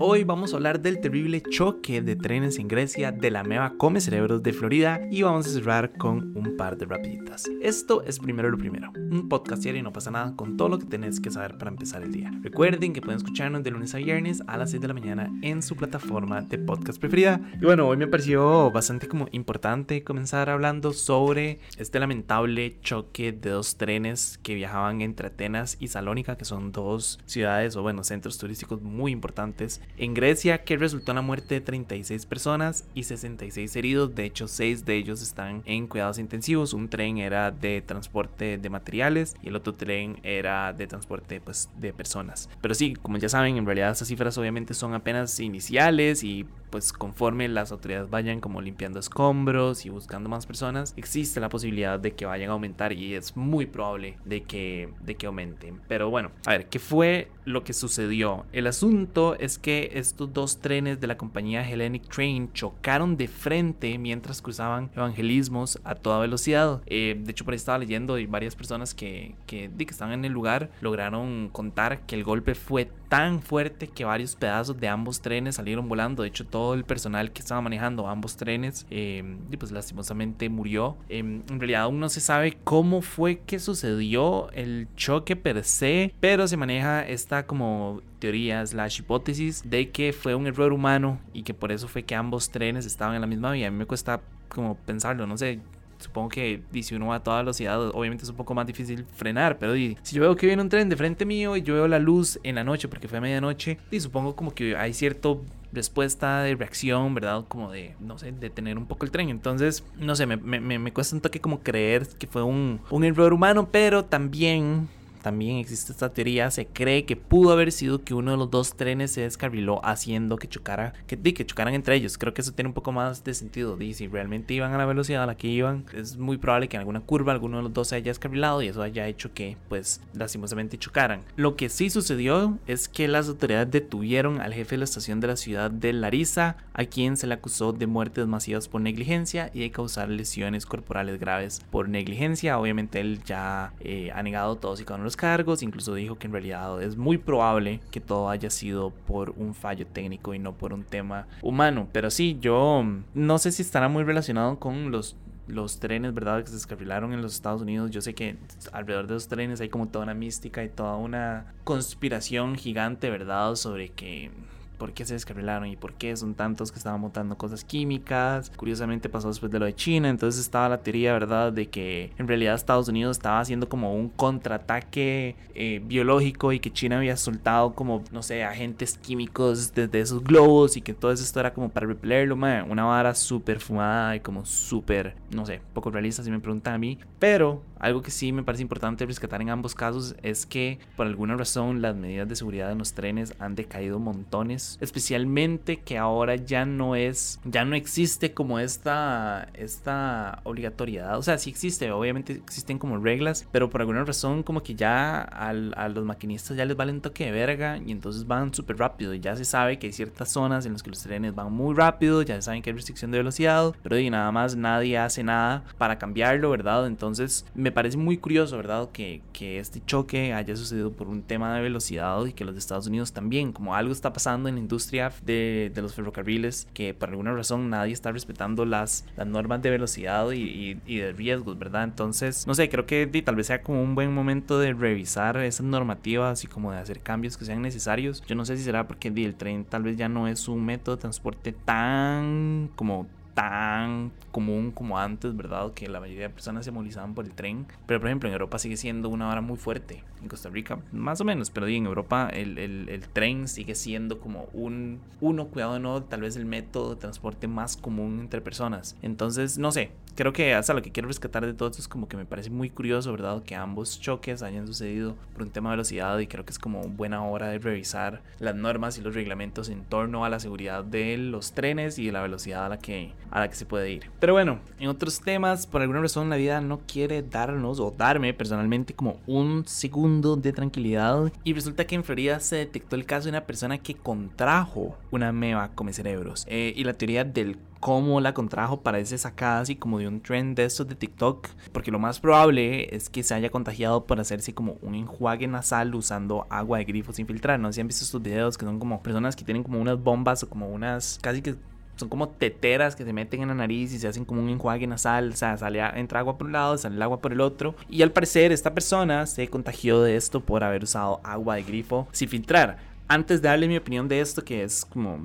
Hoy vamos a hablar del terrible choque de trenes en Grecia, de la meva come cerebros de Florida y vamos a cerrar con un par de rapiditas. Esto es primero lo primero, un podcast diario y no pasa nada con todo lo que tenés que saber para empezar el día. Recuerden que pueden escucharnos de lunes a viernes a las 6 de la mañana en su plataforma de podcast preferida. Y bueno, hoy me pareció bastante como importante comenzar hablando sobre este lamentable choque de dos trenes que viajaban entre Atenas y Salónica, que son dos ciudades o bueno, centros turísticos muy importantes en Grecia, que resultó en la muerte de 36 personas y 66 heridos. De hecho, 6 de ellos están en cuidados intensivos. Un tren era de transporte de materiales y el otro tren era de transporte pues, de personas. Pero sí, como ya saben, en realidad esas cifras obviamente son apenas iniciales y pues conforme las autoridades vayan como limpiando escombros y buscando más personas, existe la posibilidad de que vayan a aumentar y es muy probable de que, de que aumenten. Pero bueno, a ver, ¿qué fue lo que sucedió? El asunto es que estos dos trenes de la compañía Hellenic Train chocaron de frente mientras cruzaban evangelismos a toda velocidad. Eh, de hecho, por ahí estaba leyendo y varias personas que, que, que estaban en el lugar lograron contar que el golpe fue tan fuerte que varios pedazos de ambos trenes salieron volando. De hecho, todo el personal que estaba manejando ambos trenes, eh, pues lastimosamente murió. Eh, en realidad aún no se sabe cómo fue que sucedió el choque per se, pero se maneja esta como teoría slash hipótesis de que fue un error humano y que por eso fue que ambos trenes estaban en la misma vía. A mí me cuesta como pensarlo, no sé, supongo que si uno va a toda velocidad, obviamente es un poco más difícil frenar, pero si yo veo que viene un tren de frente mío y yo veo la luz en la noche porque fue a medianoche, y supongo como que hay cierto respuesta de reacción, ¿verdad? Como de, no sé, detener un poco el tren. Entonces, no sé, me, me, me cuesta un toque como creer que fue un, un error humano, pero también también existe esta teoría, se cree que pudo haber sido que uno de los dos trenes se descarriló haciendo que chocara, que, que chocaran entre ellos. Creo que eso tiene un poco más de sentido. Y si realmente iban a la velocidad a la que iban, es muy probable que en alguna curva alguno de los dos se haya descarrilado y eso haya hecho que, pues, lastimosamente chocaran. Lo que sí sucedió es que las autoridades detuvieron al jefe de la estación de la ciudad de Larissa, a quien se le acusó de muertes masivas por negligencia y de causar lesiones corporales graves por negligencia. Obviamente él ya eh, ha negado todos y cada uno los cargos, incluso dijo que en realidad es muy probable que todo haya sido por un fallo técnico y no por un tema humano. Pero sí, yo no sé si estará muy relacionado con los los trenes, ¿verdad? Que se descarrilaron en los Estados Unidos. Yo sé que alrededor de los trenes hay como toda una mística y toda una conspiración gigante, ¿verdad? Sobre que por qué se descarrilaron y por qué son tantos que estaban montando cosas químicas. Curiosamente pasó después de lo de China, entonces estaba la teoría, ¿verdad?, de que en realidad Estados Unidos estaba haciendo como un contraataque eh, biológico y que China había soltado como, no sé, agentes químicos desde esos globos y que todo esto era como para repelerlo, una vara súper fumada y como súper, no sé, poco realista si me preguntan a mí. Pero algo que sí me parece importante rescatar en ambos casos es que por alguna razón las medidas de seguridad en los trenes han decaído montones especialmente que ahora ya no es, ya no existe como esta, esta obligatoriedad, o sea, sí existe, obviamente existen como reglas, pero por alguna razón como que ya a los maquinistas ya les vale un toque de verga y entonces van súper rápido, y ya se sabe que hay ciertas zonas en las que los trenes van muy rápido, ya se saben que hay restricción de velocidad, pero y nada más nadie hace nada para cambiarlo, ¿verdad? Entonces me parece muy curioso, ¿verdad? Que, este choque haya sucedido por un tema de velocidad y que los Estados Unidos también, como algo está pasando en industria de, los ferrocarriles que por alguna razón nadie está respetando las, las normas de velocidad y, y, de riesgos, ¿verdad? Entonces, no sé, creo que tal vez sea como un buen momento de revisar esas normativas y como de hacer cambios que sean necesarios. Yo no sé si será porque el tren tal vez ya no es un método de transporte tan como tan común como antes, ¿verdad? Que la mayoría de personas se movilizaban por el tren. Pero, por ejemplo, en Europa sigue siendo una hora muy fuerte. En Costa Rica, más o menos. Pero en Europa el, el, el tren sigue siendo como un, uno, cuidado no, tal vez el método de transporte más común entre personas. Entonces, no sé. Creo que hasta lo que quiero rescatar de todo esto es como que me parece muy curioso, ¿verdad? Que ambos choques hayan sucedido por un tema de velocidad y creo que es como buena hora de revisar las normas y los reglamentos en torno a la seguridad de los trenes y de la velocidad a la que a la que se puede ir. Pero bueno, en otros temas, por alguna razón la vida no quiere darnos o darme personalmente como un segundo de tranquilidad. Y resulta que en Florida se detectó el caso de una persona que contrajo una meba come cerebros. Eh, y la teoría del cómo la contrajo parece sacada así como de un trend de estos de TikTok, porque lo más probable es que se haya contagiado por hacerse como un enjuague nasal usando agua de grifo sin filtrar. No sé si han visto estos videos que son como personas que tienen como unas bombas o como unas casi que son como teteras que se meten en la nariz y se hacen como un enjuague nasal, o sea, sale, entra agua por un lado, sale el agua por el otro. Y al parecer esta persona se contagió de esto por haber usado agua de grifo sin filtrar. Antes de darle mi opinión de esto, que es como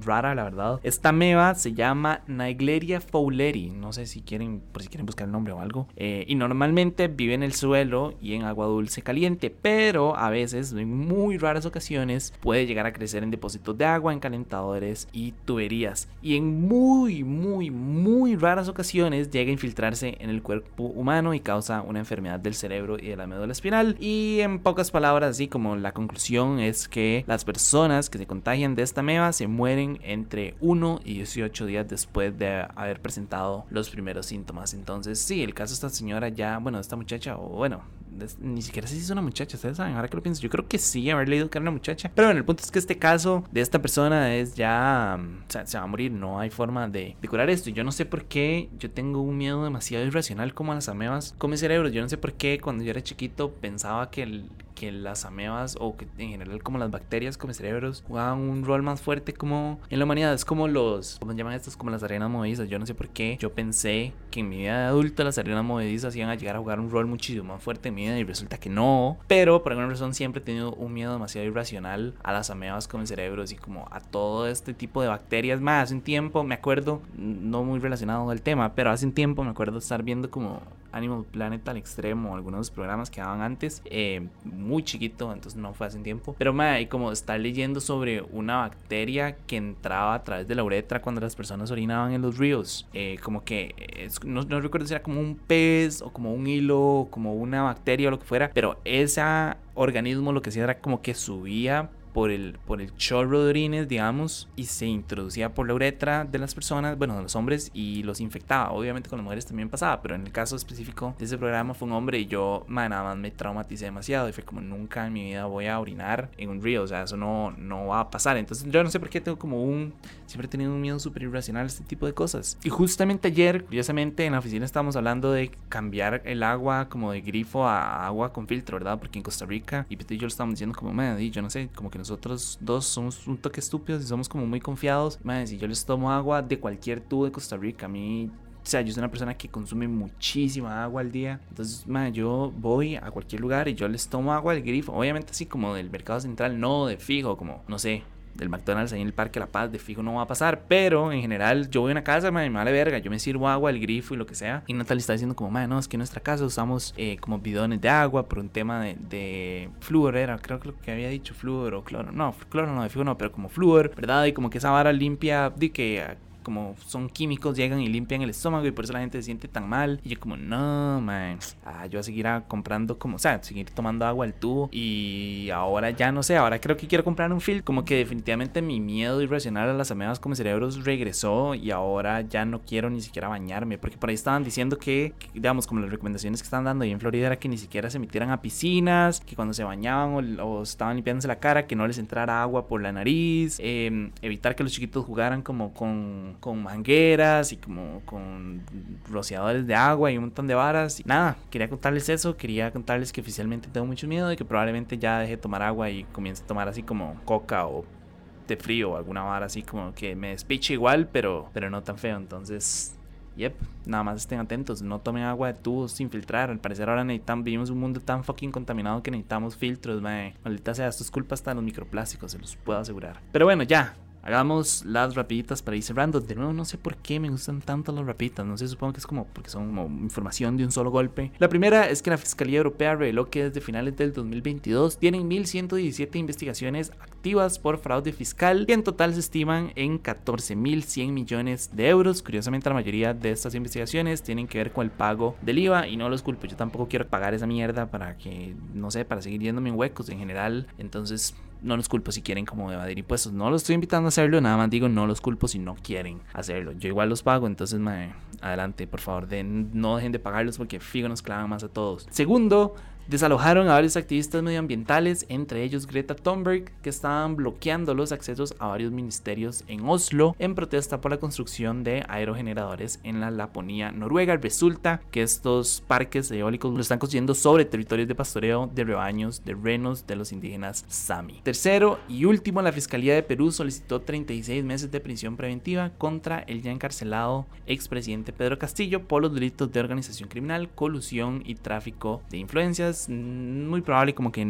rara, la verdad. Esta meba se llama Naegleria fowleri. No sé si quieren, por si quieren buscar el nombre o algo. Eh, y normalmente vive en el suelo y en agua dulce caliente, pero a veces, en muy raras ocasiones, puede llegar a crecer en depósitos de agua, en calentadores y tuberías. Y en muy, muy, muy raras ocasiones llega a infiltrarse en el cuerpo humano y causa una enfermedad del cerebro y de la médula espinal. Y en pocas palabras, así como la conclusión es que las personas que se contagian de esta meba se entre 1 y 18 días después de haber presentado los primeros síntomas. Entonces, sí, el caso de esta señora ya, bueno, esta muchacha, o bueno, ni siquiera sé si es una muchacha, ustedes saben, ahora que lo pienso, yo creo que sí, haber leído que era una muchacha. Pero bueno, el punto es que este caso de esta persona es ya, o sea, se va a morir, no hay forma de, de, curar esto. Y yo no sé por qué yo tengo un miedo demasiado irracional como a las amebas come cerebro. Yo no sé por qué cuando yo era chiquito pensaba que el, que las amebas o que en general como las bacterias como cerebros jugaban un rol más fuerte como en la humanidad. Es como los, ¿cómo llaman estos? Como las arenas movedizas. Yo no sé por qué yo pensé que en mi vida de adulto las arenas movedizas iban a llegar a jugar un rol muchísimo más fuerte en mi y resulta que no. Pero por alguna razón siempre he tenido un miedo demasiado irracional a las amebas como cerebros y como a todo este tipo de bacterias. Más hace un tiempo, me acuerdo, no muy relacionado al tema, pero hace un tiempo me acuerdo estar viendo como Animal Planet al extremo, algunos programas que daban antes, eh, muy chiquito, entonces no fue hace tiempo. Pero hay como estar leyendo sobre una bacteria que entraba a través de la uretra cuando las personas orinaban en los ríos. Eh, como que no, no, recuerdo si era como un pez o como un hilo, o como una bacteria o lo que fuera, pero ese organismo lo que hacía era como que subía por el, por el chorro de orines, digamos, y se introducía por la uretra de las personas, bueno, de los hombres, y los infectaba. Obviamente con las mujeres también pasaba, pero en el caso específico de ese programa fue un hombre y yo, man, nada más me traumaticé demasiado. Y fue como nunca en mi vida voy a orinar en un río, o sea, eso no, no va a pasar. Entonces yo no sé por qué tengo como un, siempre he tenido un miedo súper irracional a este tipo de cosas. Y justamente ayer, curiosamente, en la oficina estábamos hablando de cambiar el agua como de grifo a agua con filtro, ¿verdad? Porque en Costa Rica, y yo lo estábamos diciendo como, man, yo no sé, como que nosotros dos somos un toque estúpidos y somos como muy confiados. Man, si yo les tomo agua de cualquier tubo de Costa Rica, a mí o sea, yo soy una persona que consume muchísima agua al día. Entonces, man, yo voy a cualquier lugar y yo les tomo agua del grifo. Obviamente así como del mercado central, no de fijo, como, no sé, del McDonald's ahí en el Parque La Paz, de fijo no va a pasar. Pero en general, yo voy a una casa, me vale verga. Yo me sirvo agua, el grifo y lo que sea. Y Natalia está diciendo, como, man, no, es que en nuestra casa usamos eh, como bidones de agua por un tema de, de flúor, era, creo que lo que había dicho, flúor o cloro. No, cloro no, de fijo no, pero como flúor, ¿verdad? Y como que esa vara limpia, de que como son químicos, llegan y limpian el estómago y por eso la gente se siente tan mal. Y yo como, no, man, ah, yo a seguir comprando como, o sea, seguir tomando agua al tubo y ahora ya no sé, ahora creo que quiero comprar un filtro. Como que definitivamente mi miedo irracional a las amebas como cerebros regresó y ahora ya no quiero ni siquiera bañarme, porque por ahí estaban diciendo que, digamos, como las recomendaciones que están dando ahí en Florida era que ni siquiera se metieran a piscinas, que cuando se bañaban o, estaban limpiándose la cara, que no les entrara agua por la nariz, em, evitar que los chiquitos jugaran como con con, mangueras y como con rociadores de agua y un montón de varas. Y nada, quería contarles eso, quería contarles que oficialmente tengo mucho miedo y que probablemente ya deje de tomar agua y comience a tomar así como coca o de frío o alguna vara así como que me despiche igual, pero, pero no tan feo. Entonces, Yep, nada más estén atentos, no tomen agua de tubos sin filtrar. Al parecer ahora necesitamos, vivimos un mundo tan fucking contaminado que necesitamos filtros. Maldita sea, esto es culpa hasta los microplásticos, se los puedo asegurar. Pero bueno, ya, Hagamos las rapiditas para ir cerrando. De nuevo, no sé por qué me gustan tanto las rapiditas. No sé, supongo que es como porque son como información de un solo golpe. La primera es que la Fiscalía Europea reveló que desde finales del 2022 tienen 1.117 investigaciones activas por fraude fiscal y en total se estiman en 14.100 millones de euros. Curiosamente, la mayoría de estas investigaciones tienen que ver con el pago del IVA y no los culpo. Yo tampoco quiero pagar esa mierda para que, no sé, para seguir yéndome en huecos en general. Entonces, no los culpo si quieren como evadir impuestos. No los estoy invitando a hacerlo, nada más digo no los culpo si no quieren hacerlo. Yo igual los pago, entonces adelante, por favor, no dejen de pagarlos porque fijo nos clavan más a todos. Segundo, Desalojaron a varios activistas medioambientales, entre ellos Greta Thunberg, que estaban bloqueando los accesos a varios ministerios en Oslo en protesta por la construcción de aerogeneradores en la Laponía noruega. Resulta que estos parques eólicos lo están construyendo sobre territorios de pastoreo de rebaños de renos de los indígenas Sami. Tercero y último, la Fiscalía de Perú solicitó 36 meses de prisión preventiva contra el ya encarcelado expresidente Pedro Castillo por los delitos de organización criminal, colusión y tráfico de influencias. Muy probable como que,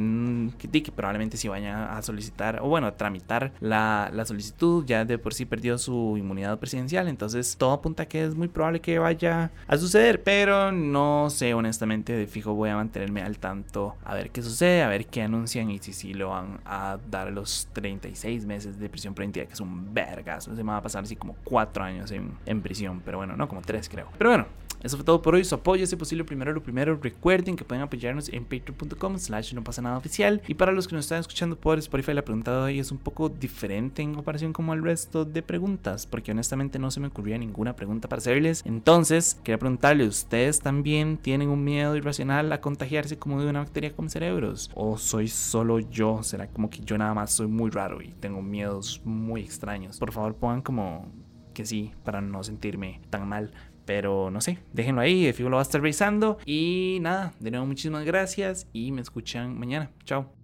que, que probablemente si vaya a solicitar o bueno, a tramitar la, la solicitud, ya de por sí perdió su inmunidad presidencial, entonces todo apunta que es muy probable que vaya a suceder, pero no sé honestamente, de fijo voy a mantenerme al tanto a ver qué sucede, a ver qué anuncian y si sí lo van a dar los 36 meses de prisión preventiva, que es un vergas, se me va a pasar así como 4 años en, en prisión, pero bueno, no, como 3 creo. Pero bueno, eso fue todo por hoy. Su apoyo, si posible, primero lo primero. Recuerden que pueden apoyarnos en patreon.com slash no pasa nada oficial. Y para los que nos están escuchando por Spotify, la pregunta de hoy es un poco diferente en comparación como al resto de preguntas, porque honestamente no se me ocurría ninguna pregunta para hacerles. Entonces, quería preguntarle, ¿ustedes también tienen un miedo irracional a contagiarse como de una bacteria con cerebros? ¿O soy solo yo? ¿Será como que yo nada más soy muy raro y tengo miedos muy extraños? Por favor, pongan como que sí, para no sentirme tan mal. Pero no sé, déjenlo ahí, de fijo lo va a estar revisando. Y nada, de nuevo muchísimas gracias y me escuchan mañana. Chao.